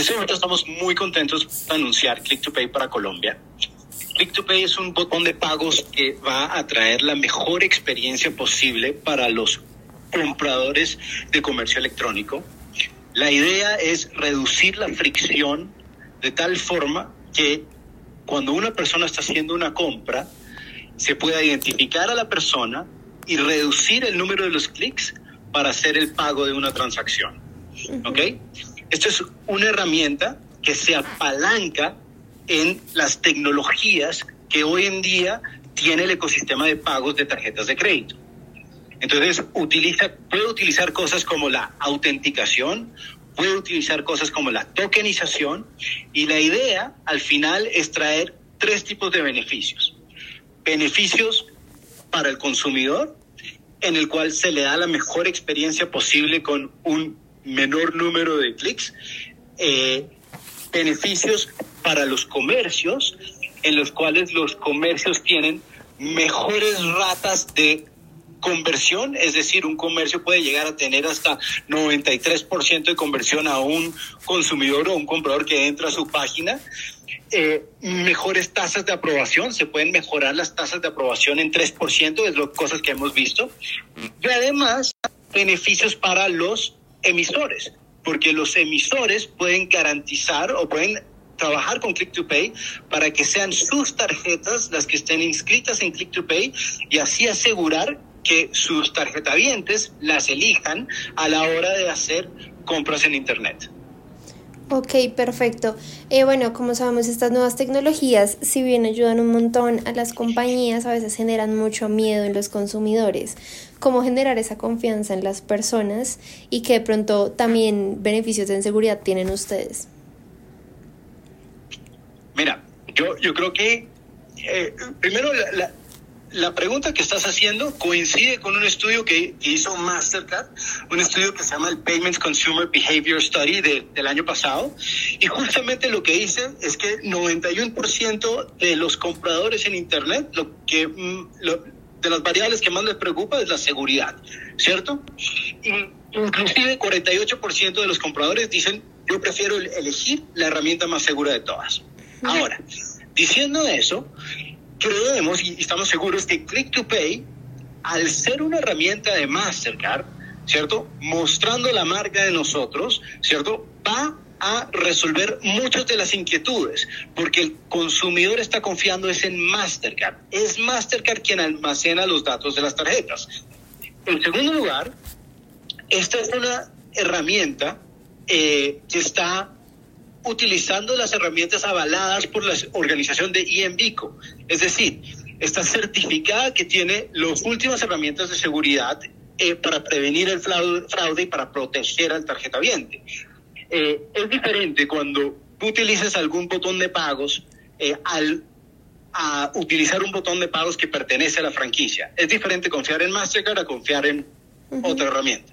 este momento estamos muy contentos de anunciar Click to Pay para Colombia. Click to Pay es un botón de pagos que va a traer la mejor experiencia posible para los compradores de comercio electrónico. La idea es reducir la fricción de tal forma que cuando una persona está haciendo una compra, se pueda identificar a la persona y reducir el número de los clics para hacer el pago de una transacción. ¿Ok? Esto es una herramienta que se apalanca en las tecnologías que hoy en día tiene el ecosistema de pagos de tarjetas de crédito. Entonces, utiliza, puede utilizar cosas como la autenticación, puede utilizar cosas como la tokenización y la idea al final es traer tres tipos de beneficios. Beneficios para el consumidor, en el cual se le da la mejor experiencia posible con un menor número de clics. Eh, beneficios para los comercios, en los cuales los comercios tienen mejores ratas de conversión, es decir, un comercio puede llegar a tener hasta 93% de conversión a un consumidor o un comprador que entra a su página. Eh, mejores tasas de aprobación, se pueden mejorar las tasas de aprobación en 3%, es lo cosas que hemos visto. Y además, beneficios para los emisores, porque los emisores pueden garantizar o pueden trabajar con Click to Pay para que sean sus tarjetas las que estén inscritas en Click to Pay y así asegurar que sus tarjetavientes las elijan a la hora de hacer compras en Internet. Ok, perfecto. Eh, bueno, como sabemos, estas nuevas tecnologías, si bien ayudan un montón a las compañías, a veces generan mucho miedo en los consumidores. ¿Cómo generar esa confianza en las personas y que de pronto también beneficios en seguridad tienen ustedes? Mira, yo, yo creo que eh, primero la, la pregunta que estás haciendo coincide con un estudio que, hizo Mastercard, un estudio que se llama el Payments Consumer Behavior Study del año pasado. Y justamente lo que dice es que 91% de los compradores en Internet, lo que, mm, de las variables que más les preocupa es la seguridad, ¿cierto? Y inclusive 48% de los compradores dicen, yo prefiero elegir la herramienta más segura de todas. Ahora, diciendo eso, creemos y estamos seguros que Click to Pay, al ser una herramienta de Mastercard, ¿cierto? Mostrando la marca de nosotros, ¿cierto? Va a resolver muchas de las inquietudes, porque el consumidor está confiando es en Mastercard. Es Mastercard quien almacena los datos de las tarjetas. En segundo lugar, esta es una herramienta eh, que está utilizando las herramientas avaladas por la organización de IENVICO. Es decir, está certificada que tiene las últimas herramientas de seguridad eh, para prevenir el fraude, y para proteger al tarjetaviente. Eh, es diferente cuando tú utilizas algún botón de pagos eh, al a utilizar un botón de pagos que pertenece a la franquicia. Es diferente confiar en Mastercard a confiar en otra herramienta.